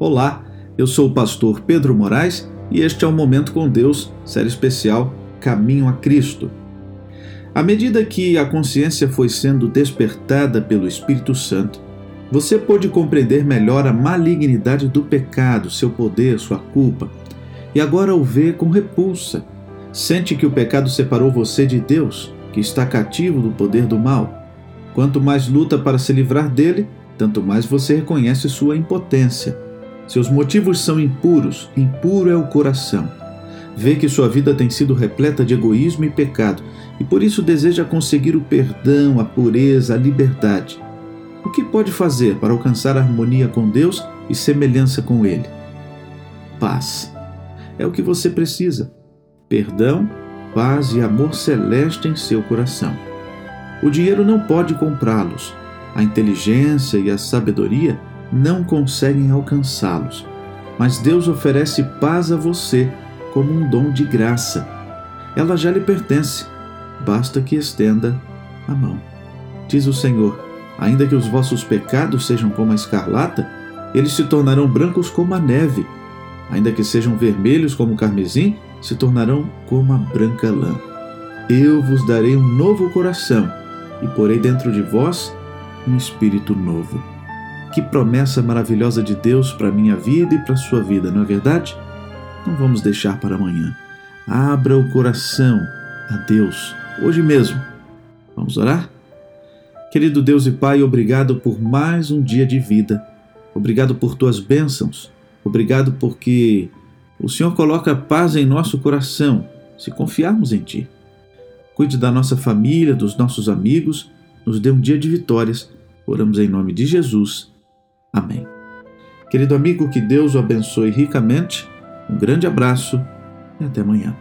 Olá, eu sou o pastor Pedro Moraes e este é o Momento com Deus, série especial Caminho a Cristo. À medida que a consciência foi sendo despertada pelo Espírito Santo, você pôde compreender melhor a malignidade do pecado, seu poder, sua culpa, e agora o vê com repulsa. Sente que o pecado separou você de Deus, que está cativo do poder do mal. Quanto mais luta para se livrar dele, tanto mais você reconhece sua impotência seus motivos são impuros, impuro é o coração. Vê que sua vida tem sido repleta de egoísmo e pecado e por isso deseja conseguir o perdão, a pureza, a liberdade. O que pode fazer para alcançar harmonia com Deus e semelhança com Ele? Paz. É o que você precisa. Perdão, paz e amor celeste em seu coração. O dinheiro não pode comprá-los. A inteligência e a sabedoria não conseguem alcançá-los, mas Deus oferece paz a você como um dom de graça. Ela já lhe pertence, basta que estenda a mão. Diz o Senhor: ainda que os vossos pecados sejam como a escarlata, eles se tornarão brancos como a neve. Ainda que sejam vermelhos como o carmesim, se tornarão como a branca lã. Eu vos darei um novo coração e porei dentro de vós um espírito novo. Que promessa maravilhosa de Deus para a minha vida e para a sua vida, não é verdade? Não vamos deixar para amanhã. Abra o coração a Deus, hoje mesmo. Vamos orar? Querido Deus e Pai, obrigado por mais um dia de vida. Obrigado por tuas bênçãos. Obrigado porque o Senhor coloca paz em nosso coração se confiarmos em Ti. Cuide da nossa família, dos nossos amigos, nos dê um dia de vitórias. Oramos em nome de Jesus. Amém. Querido amigo, que Deus o abençoe ricamente. Um grande abraço e até amanhã.